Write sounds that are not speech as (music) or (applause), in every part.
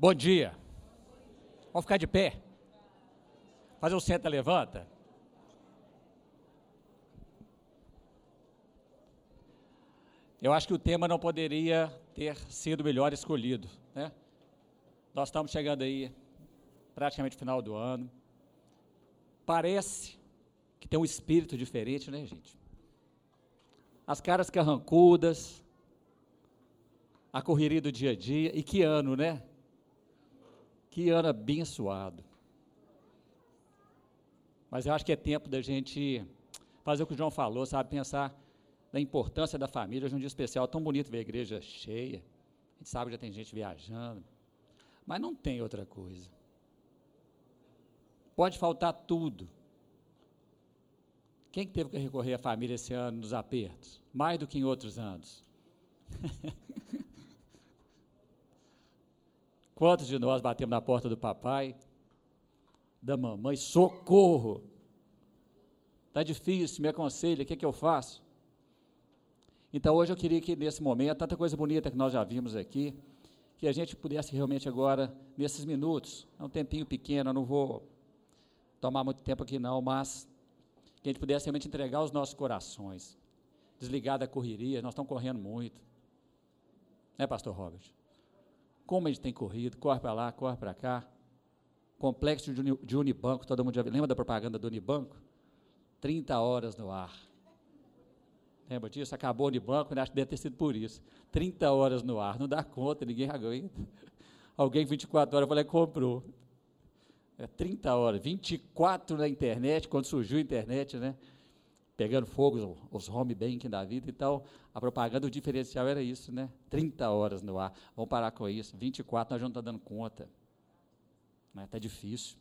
Bom dia. Vamos ficar de pé. Fazer o senta, levanta. Eu acho que o tema não poderia ter sido melhor escolhido, né? Nós estamos chegando aí, praticamente no final do ano. Parece que tem um espírito diferente, né, gente? As caras carrancudas, a correria do dia a dia, e que ano, né? Que ano abençoado. Mas eu acho que é tempo da gente fazer o que o João falou, sabe? Pensar na importância da família. Hoje é um dia especial, tão bonito ver a igreja cheia. A gente sabe que já tem gente viajando. Mas não tem outra coisa. Pode faltar tudo. Quem que teve que recorrer à família esse ano nos apertos? Mais do que em outros anos. (laughs) Quantos de nós batemos na porta do papai, da mamãe, socorro! Está difícil, me aconselha, o que, é que eu faço? Então hoje eu queria que nesse momento, tanta coisa bonita que nós já vimos aqui, que a gente pudesse realmente agora, nesses minutos, é um tempinho pequeno, eu não vou tomar muito tempo aqui não, mas que a gente pudesse realmente entregar os nossos corações, desligar da correria, nós estamos correndo muito. Né, pastor Robert? Como a gente tem corrido, corre para lá, corre para cá. Complexo de, de Unibanco, todo mundo já lembra da propaganda do Unibanco? 30 horas no ar. Lembra disso? Acabou o Unibanco, né? acho que deve ter sido por isso. 30 horas no ar, não dá conta, ninguém aguenta. Alguém 24 horas falou, comprou. É 30 horas, 24 na internet, quando surgiu a internet, né? Pegando fogo, os home banking da vida e tal. A propaganda, o diferencial era isso, né? 30 horas no ar. Vamos parar com isso. 24, nós não estamos dando conta. Está né? Tá difícil.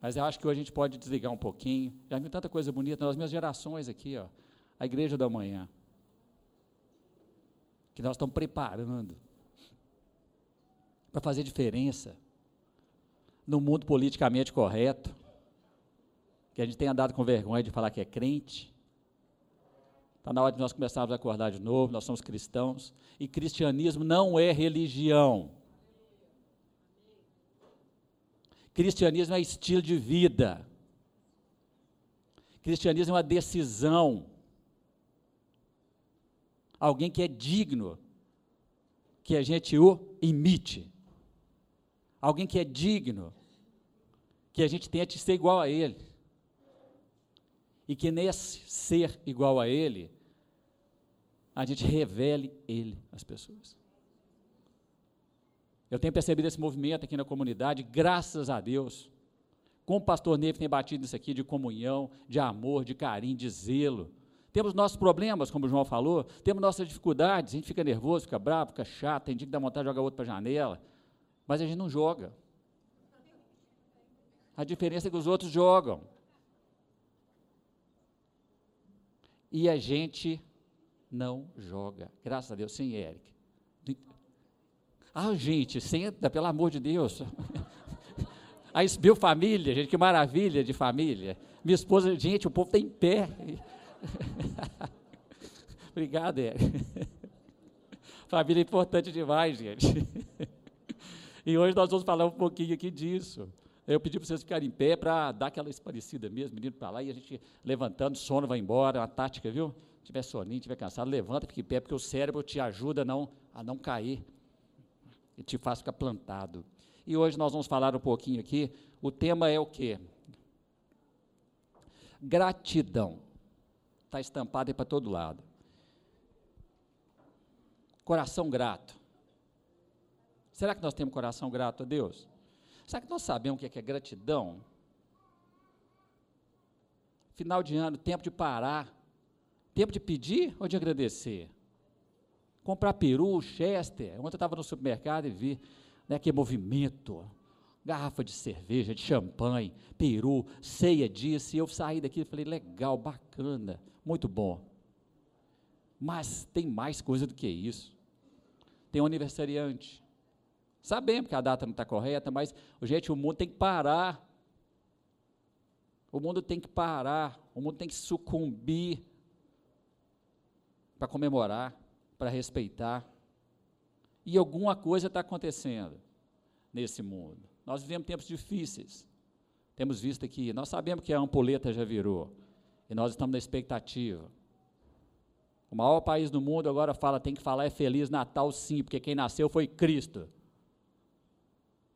Mas eu acho que hoje a gente pode desligar um pouquinho. Já vi tanta coisa bonita nas minhas gerações aqui, ó a igreja da manhã, que nós estamos preparando para fazer diferença no mundo politicamente correto, que a gente tem andado com vergonha de falar que é crente. Está na hora de nós começarmos a acordar de novo, nós somos cristãos, e cristianismo não é religião. Cristianismo é estilo de vida. Cristianismo é uma decisão alguém que é digno que a gente o imite. Alguém que é digno que a gente tenha de ser igual a ele. E que nesse ser igual a ele, a gente revele ele às pessoas. Eu tenho percebido esse movimento aqui na comunidade, graças a Deus. Como o pastor Neve tem batido nisso aqui de comunhão, de amor, de carinho, de zelo temos nossos problemas, como o João falou, temos nossas dificuldades, a gente fica nervoso, fica bravo, fica chato, tem dia que dá vontade de jogar outro para a janela, mas a gente não joga. A diferença é que os outros jogam. E a gente não joga. Graças a Deus. Sim, Eric. Ah, gente, senta, pelo amor de Deus. (laughs) Aí, viu família, gente, que maravilha de família. Minha esposa, gente, o povo está em pé. (laughs) Obrigado, Eric. (laughs) Família é importante demais, gente. e hoje nós vamos falar um pouquinho aqui disso. Eu pedi para vocês ficarem em pé para dar aquela esparecida mesmo, menino para lá, e a gente levantando, sono vai embora, uma tática, viu? Se tiver soninho, tiver cansado, levanta, fique em pé, porque o cérebro te ajuda não, a não cair. E te faz ficar plantado. E hoje nós vamos falar um pouquinho aqui, o tema é o quê? Gratidão está estampado aí para todo lado. Coração grato. Será que nós temos coração grato a Deus? Será que nós sabemos o que é, que é gratidão? Final de ano, tempo de parar. Tempo de pedir ou de agradecer? Comprar peru, chester. Ontem eu estava no supermercado e vi né, que movimento garrafa de cerveja, de champanhe, peru, ceia disso, e eu saí daqui e falei, legal, bacana, muito bom. Mas tem mais coisa do que isso. Tem um aniversariante. Sabemos que a data não está correta, mas, gente, o mundo tem que parar. O mundo tem que parar, o mundo tem que sucumbir para comemorar, para respeitar. E alguma coisa está acontecendo nesse mundo. Nós vivemos tempos difíceis. Temos visto aqui, nós sabemos que a ampuleta já virou. E nós estamos na expectativa. O maior país do mundo agora fala, tem que falar é Feliz Natal sim, porque quem nasceu foi Cristo.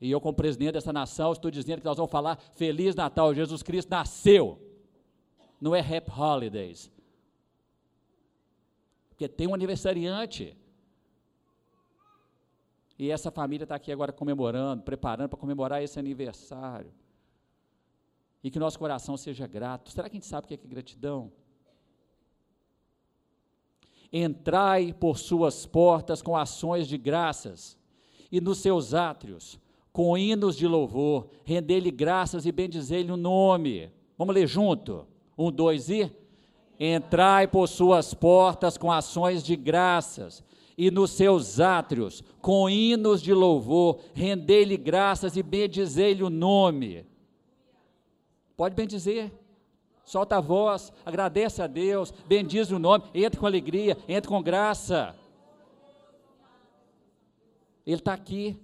E eu, como presidente dessa nação, estou dizendo que nós vamos falar Feliz Natal, Jesus Cristo nasceu. Não é Happy Holidays. Porque tem um aniversariante. E essa família está aqui agora comemorando, preparando para comemorar esse aniversário. E que nosso coração seja grato. Será que a gente sabe o que é, que é gratidão? Entrai por suas portas com ações de graças, e nos seus átrios, com hinos de louvor, render-lhe graças e bendizer-lhe o nome. Vamos ler junto? Um, dois e. Entrai por suas portas com ações de graças, e nos seus átrios, com hinos de louvor, render-lhe graças e bendizer-lhe o nome. Pode bendizer. Solta a voz, agradece a Deus, bendiz o nome, entre com alegria, entre com graça. Ele está aqui.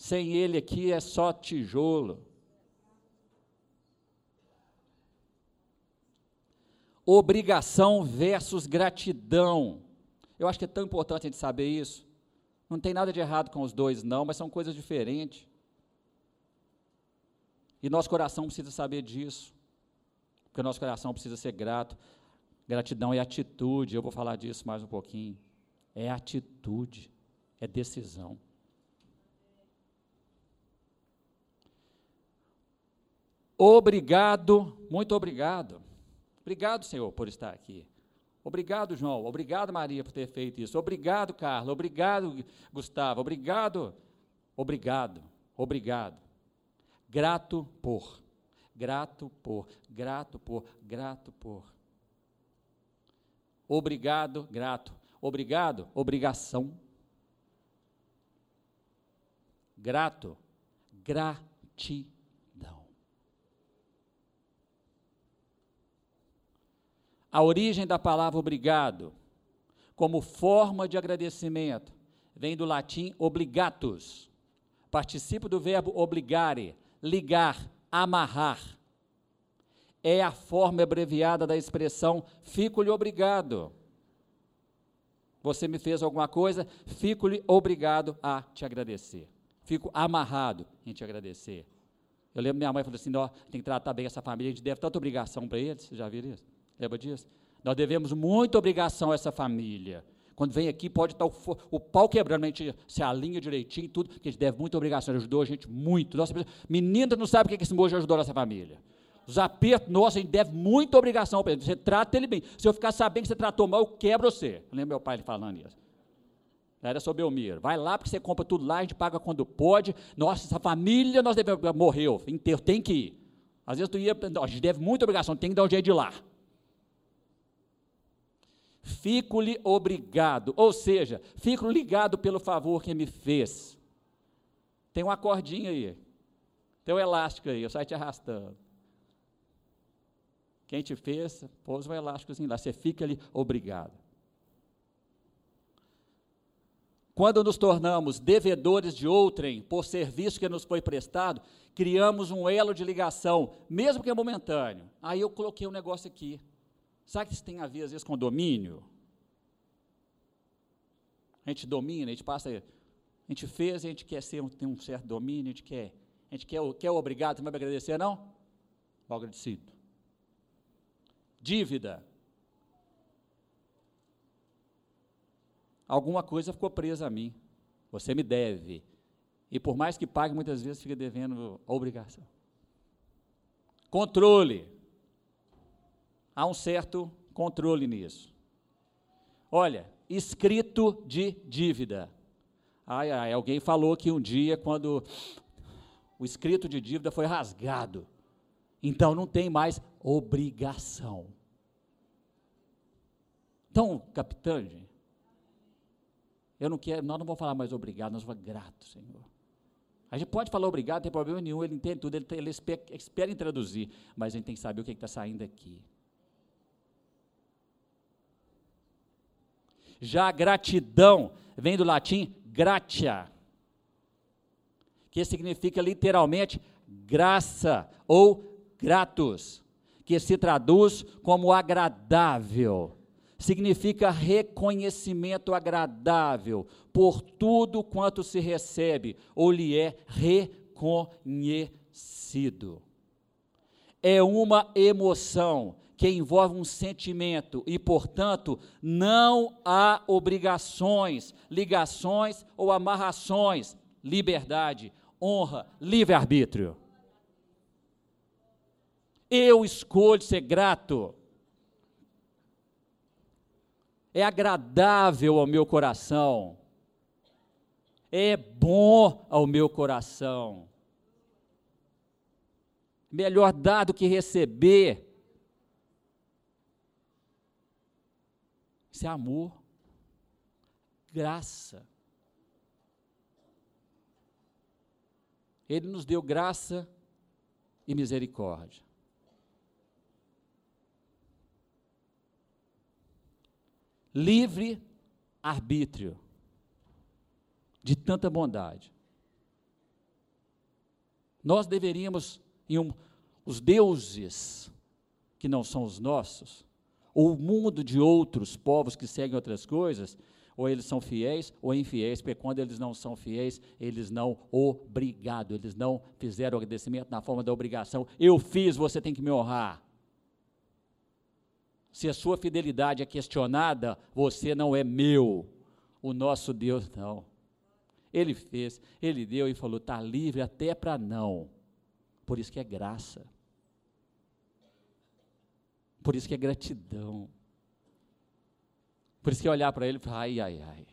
Sem Ele aqui é só tijolo. Obrigação versus gratidão. Eu acho que é tão importante a gente saber isso. Não tem nada de errado com os dois, não, mas são coisas diferentes. E nosso coração precisa saber disso. Porque nosso coração precisa ser grato. Gratidão é atitude, eu vou falar disso mais um pouquinho. É atitude, é decisão. Obrigado, muito obrigado. Obrigado, Senhor, por estar aqui. Obrigado, João. Obrigado, Maria, por ter feito isso. Obrigado, Carlos. Obrigado, Gustavo. Obrigado. Obrigado. Obrigado. Grato por. Grato por. Grato por. Grato por. Obrigado, grato. Obrigado, obrigação. Grato, gratidão. A origem da palavra obrigado, como forma de agradecimento, vem do latim obligatus. Participa do verbo obligare, ligar, amarrar. É a forma abreviada da expressão fico-lhe obrigado. Você me fez alguma coisa, fico-lhe obrigado a te agradecer. Fico amarrado em te agradecer. Eu lembro minha mãe falou assim: ó, tem que tratar bem essa família, a gente deve tanta obrigação para eles. Você já viu isso? Lembra disso? Nós devemos muita obrigação a essa família. Quando vem aqui, pode estar o, o pau quebrando, a gente se alinha direitinho tudo, porque a gente deve muita obrigação. Ele ajudou a gente muito. Nossa, menina não sabe o que esse moço ajudou a nossa família. Os apertos, nossa, a gente deve muita obrigação para ele. Você trata ele bem. Se eu ficar sabendo que você tratou mal, eu quebro você. Eu lembro meu pai falando isso. Era sobre Belmiro. Vai lá porque você compra tudo lá, a gente paga quando pode. Nossa, essa família, nós devemos, morreu, enterro, tem que ir. Às vezes tu ia, a gente deve muita obrigação, tem que dar o jeito de ir lá fico-lhe obrigado, ou seja, fico ligado pelo favor que me fez. Tem uma cordinha aí, tem um elástico aí, eu saio te arrastando. Quem te fez, pôs um elásticozinho lá, você fica ali obrigado. Quando nos tornamos devedores de outrem por serviço que nos foi prestado, criamos um elo de ligação, mesmo que é momentâneo. Aí eu coloquei um negócio aqui. Sabe que isso tem a ver, às vezes, com domínio? A gente domina, a gente passa, a gente fez, a gente quer ser, tem um certo domínio, a gente quer, a gente quer, quer o obrigado, você vai me agradecer, não? Mal agradecido. Dívida. Alguma coisa ficou presa a mim. Você me deve. E por mais que pague, muitas vezes fica devendo a obrigação. Controle há um certo controle nisso. Olha, escrito de dívida. Ai, ai, alguém falou que um dia, quando o escrito de dívida foi rasgado, então não tem mais obrigação. Então, capitão, eu não quero, nós não vamos falar mais obrigado, nós vamos grato, Senhor. A gente pode falar obrigado, não tem problema nenhum, ele entende tudo, ele, ele espera, espera em traduzir, mas a gente tem que saber o que está saindo aqui. Já gratidão vem do latim gratia, que significa literalmente graça ou gratus, que se traduz como agradável. Significa reconhecimento agradável por tudo quanto se recebe ou lhe é reconhecido. É uma emoção que envolve um sentimento e, portanto, não há obrigações, ligações ou amarrações, liberdade, honra, livre-arbítrio. Eu escolho ser grato. É agradável ao meu coração. É bom ao meu coração. Melhor dar do que receber. Isso é amor, graça. Ele nos deu graça e misericórdia. Livre arbítrio de tanta bondade. Nós deveríamos, um, os deuses que não são os nossos, o mundo de outros povos que seguem outras coisas, ou eles são fiéis ou infiéis, porque quando eles não são fiéis, eles não obrigado, eles não fizeram agradecimento na forma da obrigação. Eu fiz, você tem que me honrar. Se a sua fidelidade é questionada, você não é meu. O nosso Deus não. Ele fez, ele deu e falou: está livre até para não. Por isso que é graça. Por isso que é gratidão. Por isso que é olhar para ele e falar: ai, ai, ai.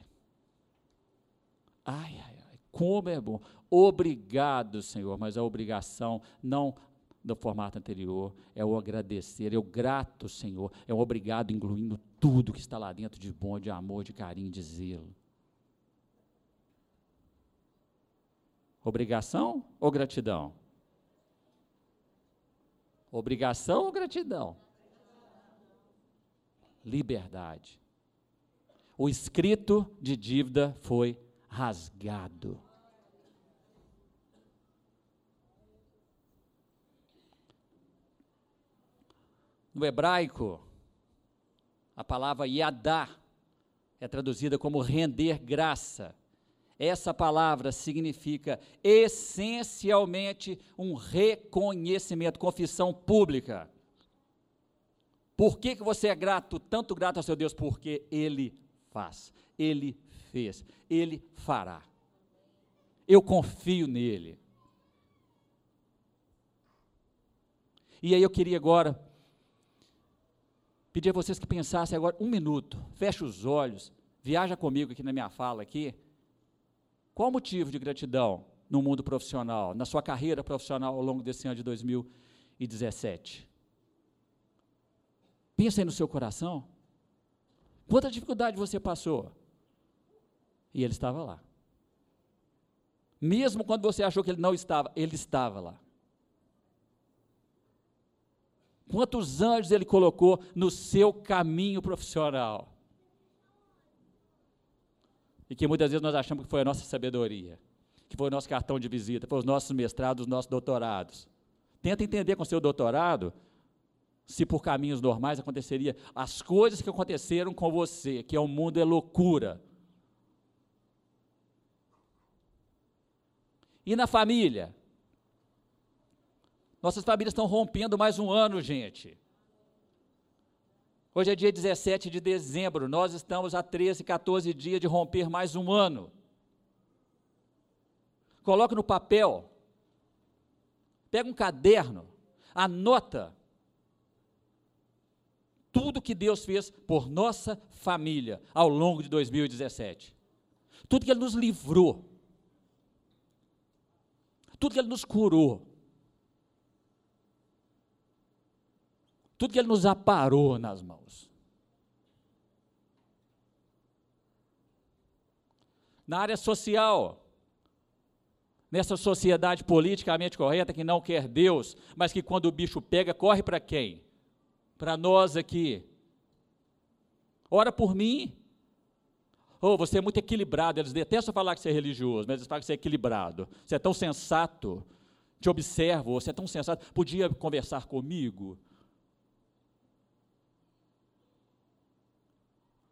Ai, ai, ai. Como é bom. Obrigado, Senhor, mas a obrigação não do formato anterior, é o agradecer, é o grato, Senhor, é o obrigado, incluindo tudo que está lá dentro de bom, de amor, de carinho, de zelo. Obrigação ou gratidão? Obrigação ou gratidão? Liberdade. O escrito de dívida foi rasgado. No hebraico, a palavra yadá é traduzida como render graça. Essa palavra significa essencialmente um reconhecimento, confissão pública. Por que, que você é grato, tanto grato ao seu Deus? Porque Ele faz, Ele fez, Ele fará. Eu confio nele. E aí eu queria agora pedir a vocês que pensassem agora um minuto, feche os olhos, viaja comigo aqui na minha fala aqui. Qual o motivo de gratidão no mundo profissional, na sua carreira profissional ao longo desse ano de 2017? Pensa aí no seu coração. Quanta dificuldade você passou? E ele estava lá. Mesmo quando você achou que ele não estava, ele estava lá. Quantos anjos ele colocou no seu caminho profissional? E que muitas vezes nós achamos que foi a nossa sabedoria, que foi o nosso cartão de visita, foi os nossos mestrados, os nossos doutorados. Tenta entender com o seu doutorado se por caminhos normais aconteceria as coisas que aconteceram com você, que é o mundo é loucura. E na família? Nossas famílias estão rompendo mais um ano, gente. Hoje é dia 17 de dezembro, nós estamos a 13, 14 dias de romper mais um ano. Coloque no papel, pega um caderno, anota tudo que Deus fez por nossa família ao longo de 2017. Tudo que Ele nos livrou, tudo que Ele nos curou, Tudo que Ele nos aparou nas mãos. Na área social, nessa sociedade politicamente correta que não quer Deus, mas que quando o bicho pega, corre para quem? Para nós aqui. Ora por mim, Oh, você é muito equilibrado. Eles detestam falar que você é religioso, mas eles falam que você é equilibrado. Você é tão sensato. Te observo, você é tão sensato. Podia conversar comigo?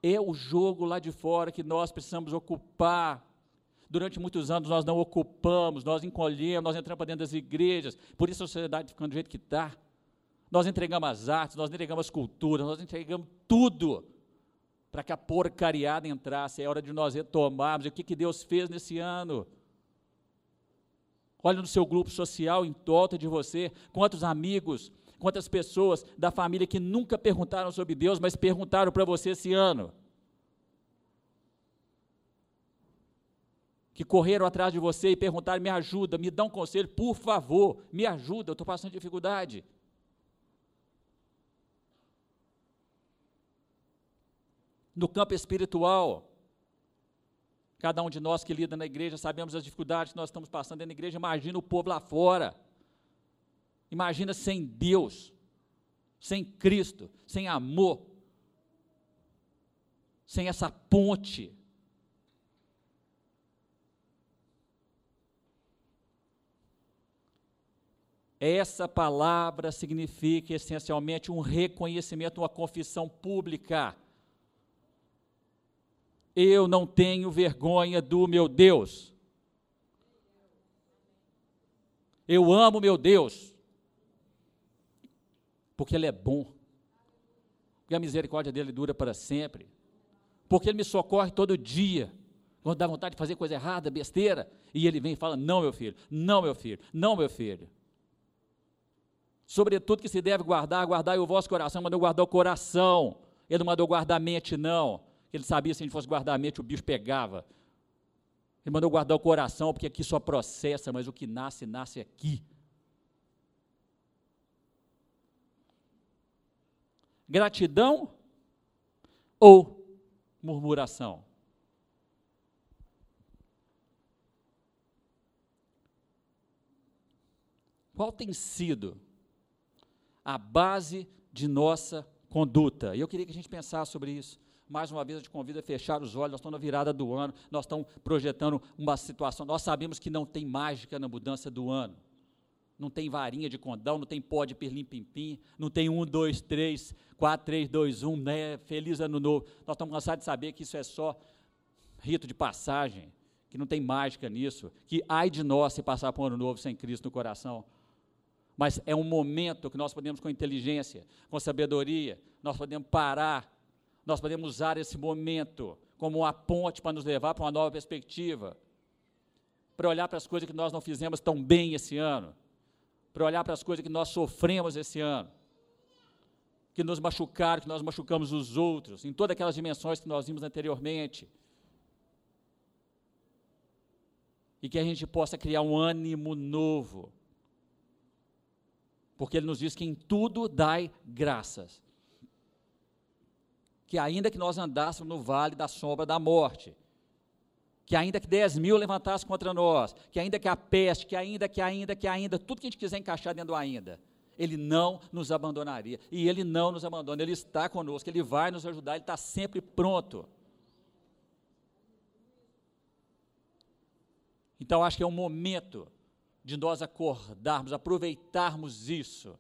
É o jogo lá de fora que nós precisamos ocupar. Durante muitos anos nós não ocupamos, nós encolhemos, nós entramos para dentro das igrejas. Por isso a sociedade ficando do jeito que está. Nós entregamos as artes, nós entregamos as culturas, nós entregamos tudo para que a porcariada entrasse. É hora de nós retomarmos. O que, que Deus fez nesse ano? Olha no seu grupo social, em volta de você, quantos amigos, quantas pessoas da família que nunca perguntaram sobre Deus, mas perguntaram para você esse ano. Que correram atrás de você e perguntaram: me ajuda, me dá um conselho, por favor, me ajuda, eu estou passando dificuldade. No campo espiritual. Cada um de nós que lida na igreja sabemos as dificuldades que nós estamos passando da igreja. Imagina o povo lá fora. Imagina sem Deus, sem Cristo, sem amor, sem essa ponte. Essa palavra significa essencialmente um reconhecimento, uma confissão pública eu não tenho vergonha do meu Deus. Eu amo meu Deus, porque Ele é bom, porque a misericórdia dele dura para sempre, porque Ele me socorre todo dia, quando dá vontade de fazer coisa errada, besteira, e Ele vem e fala: Não, meu filho, não, meu filho, não, meu filho. Sobretudo que se deve guardar, guardar o vosso coração, mandou guardar o coração, Ele não mandou guardar a mente, não. Ele sabia se a gente fosse guardar a mente, o bicho pegava. Ele mandou guardar o coração, porque aqui só processa, mas o que nasce, nasce aqui. Gratidão ou murmuração? Qual tem sido a base de nossa conduta? E eu queria que a gente pensasse sobre isso. Mais uma vez, eu te convido a fechar os olhos. Nós estamos na virada do ano, nós estamos projetando uma situação. Nós sabemos que não tem mágica na mudança do ano. Não tem varinha de condão, não tem pó de pirlim-pim-pim, não tem um, dois, três, quatro, três, dois, um, né? Feliz ano novo. Nós estamos cansados de saber que isso é só rito de passagem, que não tem mágica nisso, que ai de nós se passar por um ano novo sem Cristo no coração. Mas é um momento que nós podemos, com inteligência, com sabedoria, nós podemos parar nós podemos usar esse momento como uma ponte para nos levar para uma nova perspectiva, para olhar para as coisas que nós não fizemos tão bem esse ano, para olhar para as coisas que nós sofremos esse ano, que nos machucaram, que nós machucamos os outros, em todas aquelas dimensões que nós vimos anteriormente. E que a gente possa criar um ânimo novo. Porque ele nos diz que em tudo dai graças que ainda que nós andássemos no vale da sombra da morte, que ainda que 10 mil levantassem contra nós, que ainda que a peste, que ainda, que ainda, que ainda, tudo que a gente quiser encaixar dentro do ainda, Ele não nos abandonaria. E Ele não nos abandona, Ele está conosco, Ele vai nos ajudar, Ele está sempre pronto. Então, acho que é um momento de nós acordarmos, aproveitarmos isso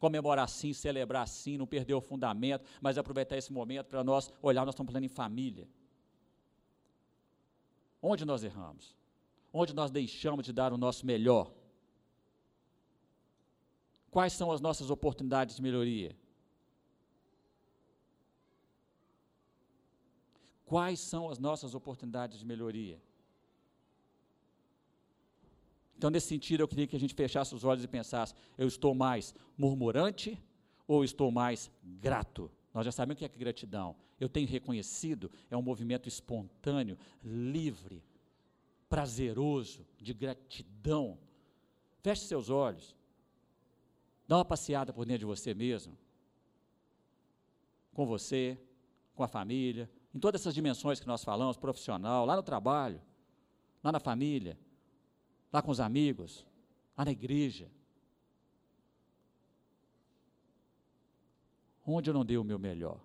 comemorar sim, celebrar sim, não perder o fundamento, mas aproveitar esse momento para nós olhar, nós estamos falando em família. Onde nós erramos? Onde nós deixamos de dar o nosso melhor? Quais são as nossas oportunidades de melhoria? Quais são as nossas oportunidades de melhoria? Então, nesse sentido, eu queria que a gente fechasse os olhos e pensasse: eu estou mais murmurante ou estou mais grato? Nós já sabemos o que é gratidão. Eu tenho reconhecido, é um movimento espontâneo, livre, prazeroso, de gratidão. Feche seus olhos. Dá uma passeada por dentro de você mesmo. Com você, com a família, em todas essas dimensões que nós falamos, profissional, lá no trabalho, lá na família lá com os amigos, lá na igreja. Onde eu não dei o meu melhor?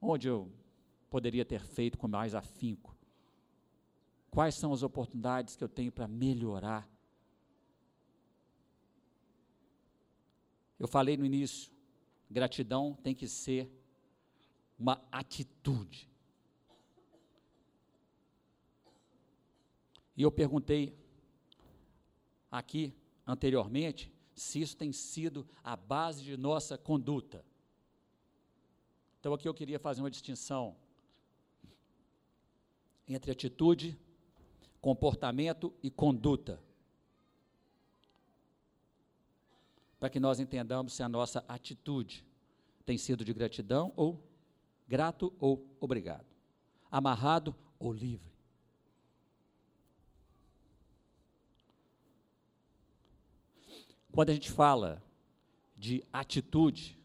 onde eu poderia ter feito com mais afinco? Quais são as oportunidades que eu tenho para melhorar? Eu falei no início, gratidão tem que ser uma atitude. E eu perguntei aqui anteriormente se isso tem sido a base de nossa conduta. Então aqui eu queria fazer uma distinção entre atitude, comportamento e conduta. Para que nós entendamos se a nossa atitude tem sido de gratidão ou grato ou obrigado, amarrado ou livre. Quando a gente fala de atitude,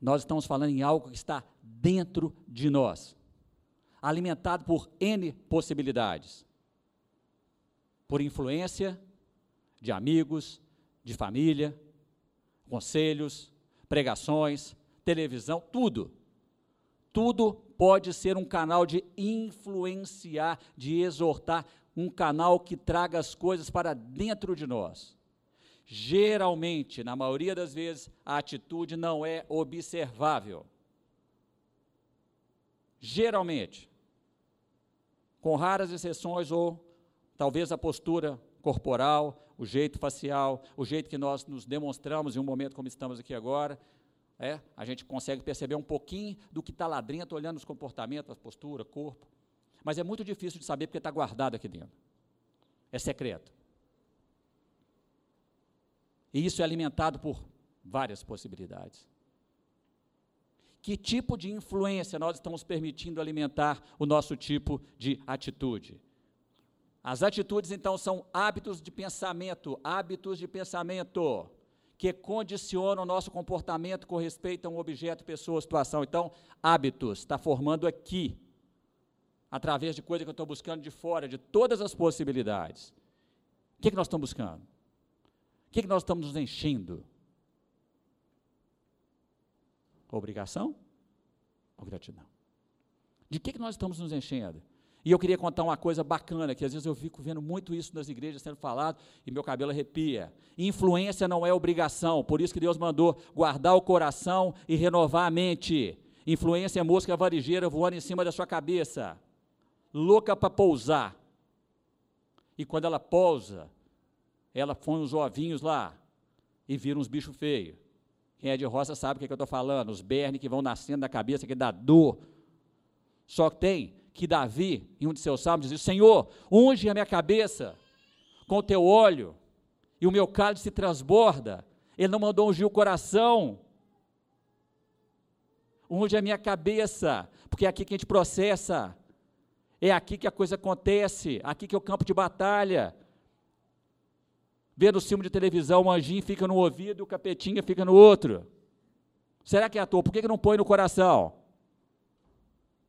nós estamos falando em algo que está dentro de nós, alimentado por N possibilidades. Por influência de amigos, de família, conselhos, pregações, televisão, tudo. Tudo pode ser um canal de influenciar, de exortar, um canal que traga as coisas para dentro de nós. Geralmente, na maioria das vezes, a atitude não é observável. Geralmente. Com raras exceções, ou talvez a postura corporal, o jeito facial, o jeito que nós nos demonstramos em um momento como estamos aqui agora, é, a gente consegue perceber um pouquinho do que está lá dentro, olhando os comportamentos, a postura, corpo. Mas é muito difícil de saber porque está guardado aqui dentro. É secreto. E isso é alimentado por várias possibilidades. Que tipo de influência nós estamos permitindo alimentar o nosso tipo de atitude? As atitudes, então, são hábitos de pensamento, hábitos de pensamento que condicionam o nosso comportamento com respeito a um objeto, pessoa, situação. Então, hábitos, está formando aqui, através de coisa que eu estou buscando de fora, de todas as possibilidades. O que, que nós estamos buscando? O que, que nós estamos nos enchendo? Obrigação ou gratidão? De que, que nós estamos nos enchendo? E eu queria contar uma coisa bacana, que às vezes eu fico vendo muito isso nas igrejas sendo falado e meu cabelo arrepia. Influência não é obrigação, por isso que Deus mandou guardar o coração e renovar a mente. Influência é mosca varigeira voando em cima da sua cabeça, louca para pousar. E quando ela pousa, ela põe uns ovinhos lá e vira uns bichos feios. Quem é de roça sabe o que, é que eu estou falando, os bernes que vão nascendo da cabeça, que dá dor. Só que tem que Davi, em um de seus salmos, diz: Senhor, unge a minha cabeça com o teu óleo, e o meu cálice se transborda. Ele não mandou ungir o coração. Unge a minha cabeça, porque é aqui que a gente processa. É aqui que a coisa acontece, aqui que é o campo de batalha vendo o filme de televisão, o anjinho fica no ouvido, o capetinha fica no outro. Será que é à toa? Por que, que não põe no coração?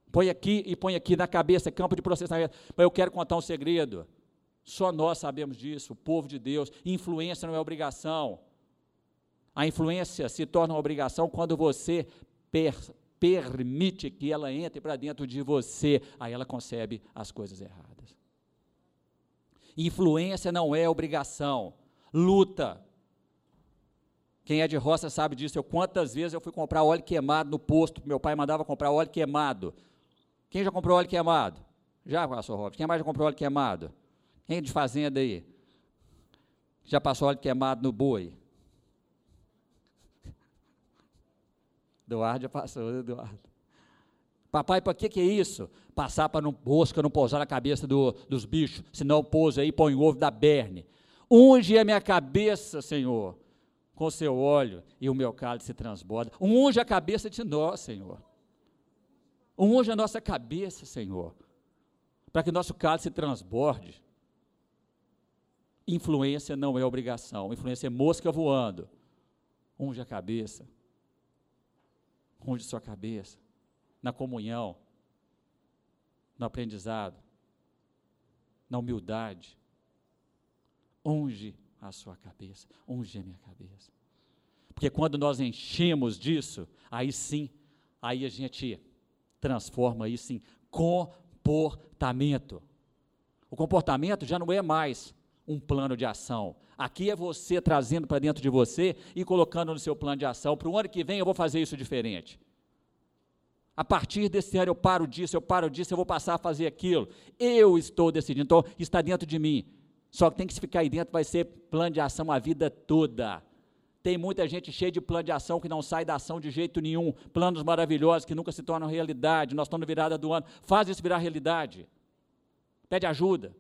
Põe aqui e põe aqui na cabeça, campo de processamento. Mas eu quero contar um segredo. Só nós sabemos disso, o povo de Deus. Influência não é obrigação. A influência se torna uma obrigação quando você per permite que ela entre para dentro de você. Aí ela concebe as coisas erradas. Influência não é obrigação luta. Quem é de roça sabe disso. Eu, quantas vezes eu fui comprar óleo queimado no posto, meu pai mandava comprar óleo queimado. Quem já comprou óleo queimado? Já, pastor Robson. Quem mais já comprou óleo queimado? Quem é de fazenda aí? Já passou óleo queimado no boi? (laughs) Eduardo já passou, Eduardo. Papai, para que, que é isso? Passar para não mosca não pousar na cabeça do, dos bichos, senão pousa aí põe o ovo da berne. Unge a minha cabeça, Senhor, com o seu óleo e o meu cálice se transborda. Unge a cabeça de nós, Senhor. Unge a nossa cabeça, Senhor, para que nosso cálice se transborde. Influência não é obrigação, influência é mosca voando. Unge a cabeça. Unge sua cabeça. Na comunhão, no aprendizado, na humildade, unge a sua cabeça, unge a minha cabeça. Porque quando nós enchemos disso, aí sim, aí a gente transforma isso em comportamento. O comportamento já não é mais um plano de ação. Aqui é você trazendo para dentro de você e colocando no seu plano de ação. Para o ano que vem eu vou fazer isso diferente. A partir desse ano eu paro disso, eu paro disso, eu vou passar a fazer aquilo. Eu estou decidindo, então está dentro de mim. Só que tem que ficar aí dentro, vai ser plano de ação a vida toda. Tem muita gente cheia de plano de ação que não sai da ação de jeito nenhum. Planos maravilhosos que nunca se tornam realidade. Nós estamos na virada do ano. Faz isso virar realidade. Pede ajuda.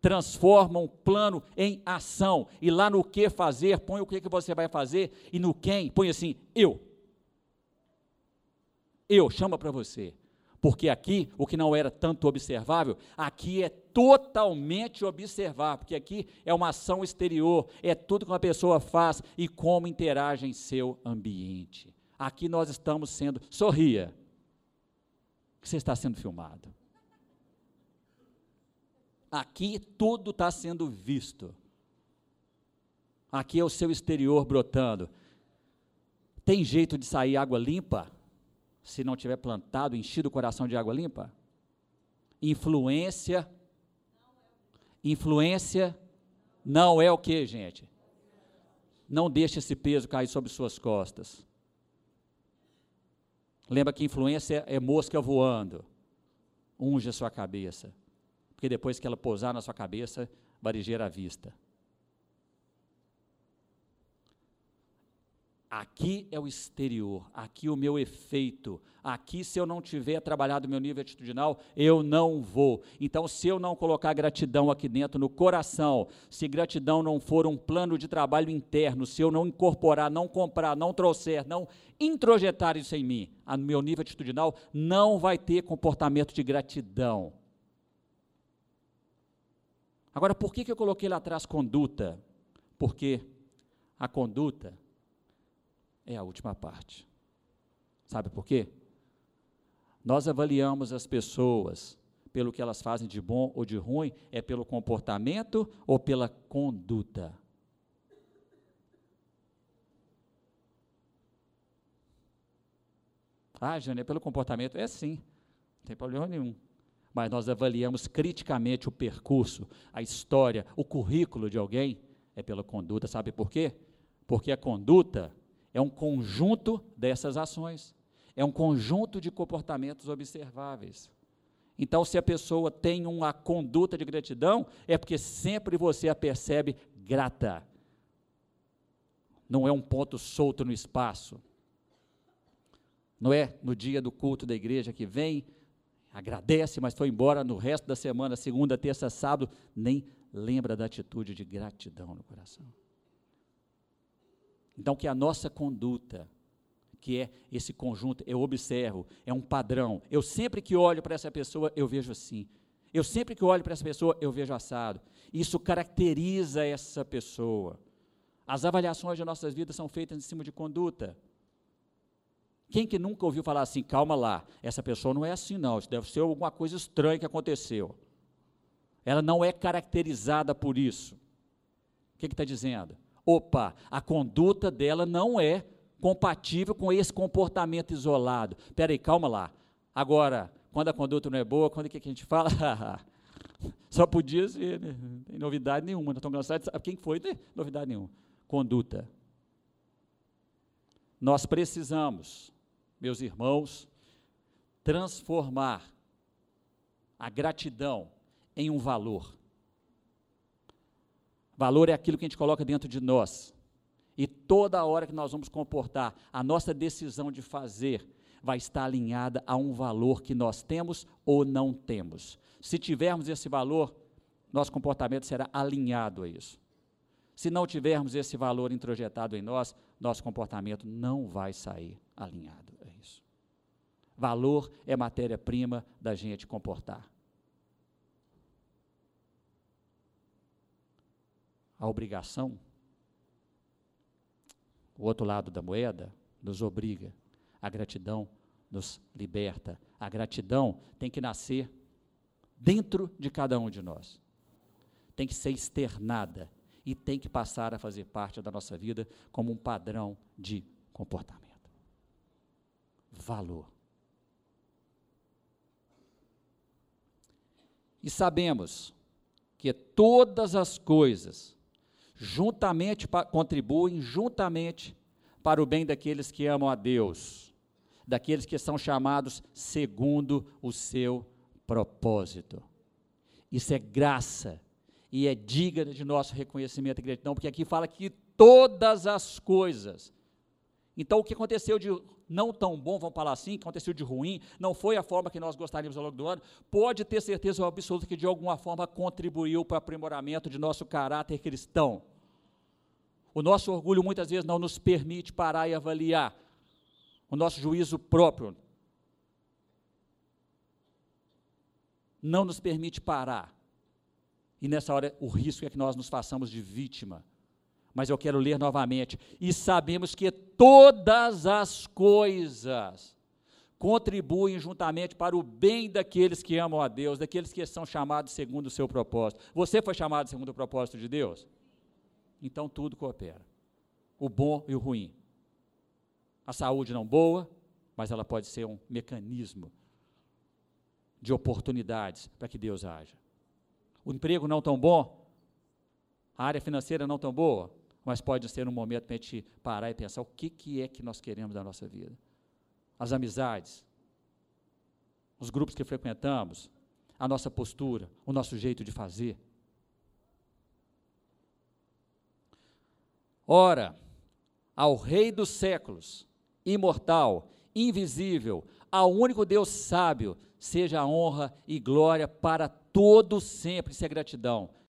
Transforma um plano em ação. E lá no que fazer, põe o que, que você vai fazer. E no quem, põe assim, eu. Eu, chama para você. Porque aqui, o que não era tanto observável, aqui é totalmente observável, porque aqui é uma ação exterior, é tudo que uma pessoa faz e como interage em seu ambiente. Aqui nós estamos sendo, sorria, que você está sendo filmado. Aqui tudo está sendo visto. Aqui é o seu exterior brotando. Tem jeito de sair água limpa? Se não tiver plantado, enchido o coração de água limpa? Influência. Influência não é o que, gente? Não deixe esse peso cair sobre suas costas. Lembra que influência é mosca voando. Unge a sua cabeça. Porque depois que ela pousar na sua cabeça, varejeira à vista. Aqui é o exterior, aqui o meu efeito. Aqui, se eu não tiver trabalhado meu nível atitudinal, eu não vou. Então, se eu não colocar gratidão aqui dentro no coração, se gratidão não for um plano de trabalho interno, se eu não incorporar, não comprar, não trouxer, não introjetar isso em mim, no meu nível atitudinal, não vai ter comportamento de gratidão. Agora, por que, que eu coloquei lá atrás conduta? Porque a conduta é a última parte. Sabe por quê? Nós avaliamos as pessoas pelo que elas fazem de bom ou de ruim, é pelo comportamento ou pela conduta. Ah, Jane, é pelo comportamento? É sim, não tem problema nenhum. Mas nós avaliamos criticamente o percurso, a história, o currículo de alguém, é pela conduta. Sabe por quê? Porque a conduta é um conjunto dessas ações, é um conjunto de comportamentos observáveis. Então, se a pessoa tem uma conduta de gratidão, é porque sempre você a percebe grata. Não é um ponto solto no espaço. Não é no dia do culto da igreja que vem, agradece, mas foi embora no resto da semana, segunda, terça, sábado, nem lembra da atitude de gratidão no coração. Então, que a nossa conduta, que é esse conjunto, eu observo, é um padrão. Eu sempre que olho para essa pessoa, eu vejo assim. Eu sempre que olho para essa pessoa, eu vejo assado. Isso caracteriza essa pessoa. As avaliações de nossas vidas são feitas em cima de conduta. Quem que nunca ouviu falar assim, calma lá, essa pessoa não é assim não, isso deve ser alguma coisa estranha que aconteceu. Ela não é caracterizada por isso. O que está dizendo? Opa, a conduta dela não é compatível com esse comportamento isolado. Espera aí, calma lá. Agora, quando a conduta não é boa, quando é que a gente fala? (laughs) Só podia ser, né? não tem novidade nenhuma. Não estão cansados de saber quem foi, né? novidade nenhuma. Conduta. Nós precisamos, meus irmãos, transformar a gratidão em um valor. Valor é aquilo que a gente coloca dentro de nós. E toda hora que nós vamos comportar, a nossa decisão de fazer vai estar alinhada a um valor que nós temos ou não temos. Se tivermos esse valor, nosso comportamento será alinhado a isso. Se não tivermos esse valor introjetado em nós, nosso comportamento não vai sair alinhado a isso. Valor é matéria-prima da gente comportar. a obrigação, o outro lado da moeda nos obriga, a gratidão nos liberta. A gratidão tem que nascer dentro de cada um de nós, tem que ser externada e tem que passar a fazer parte da nossa vida como um padrão de comportamento. Valor. E sabemos que todas as coisas juntamente contribuem juntamente para o bem daqueles que amam a Deus, daqueles que são chamados segundo o seu propósito. Isso é graça e é digna de nosso reconhecimento e gratidão, porque aqui fala que todas as coisas. Então, o que aconteceu de não tão bom, vamos falar assim, que aconteceu de ruim, não foi a forma que nós gostaríamos ao longo do ano, pode ter certeza absoluta que de alguma forma contribuiu para o aprimoramento de nosso caráter cristão. O nosso orgulho muitas vezes não nos permite parar e avaliar o nosso juízo próprio. Não nos permite parar e nessa hora, o risco é que nós nos façamos de vítima. Mas eu quero ler novamente. E sabemos que todas as coisas contribuem juntamente para o bem daqueles que amam a Deus, daqueles que são chamados segundo o seu propósito. Você foi chamado segundo o propósito de Deus? Então tudo coopera. O bom e o ruim. A saúde não boa, mas ela pode ser um mecanismo de oportunidades para que Deus haja o emprego não tão bom, a área financeira não tão boa, mas pode ser um momento para a gente parar e pensar o que, que é que nós queremos da nossa vida. As amizades, os grupos que frequentamos, a nossa postura, o nosso jeito de fazer. Ora, ao Rei dos séculos, imortal, invisível, ao único Deus sábio, seja a honra e glória para todo sempre. Isso é gratidão.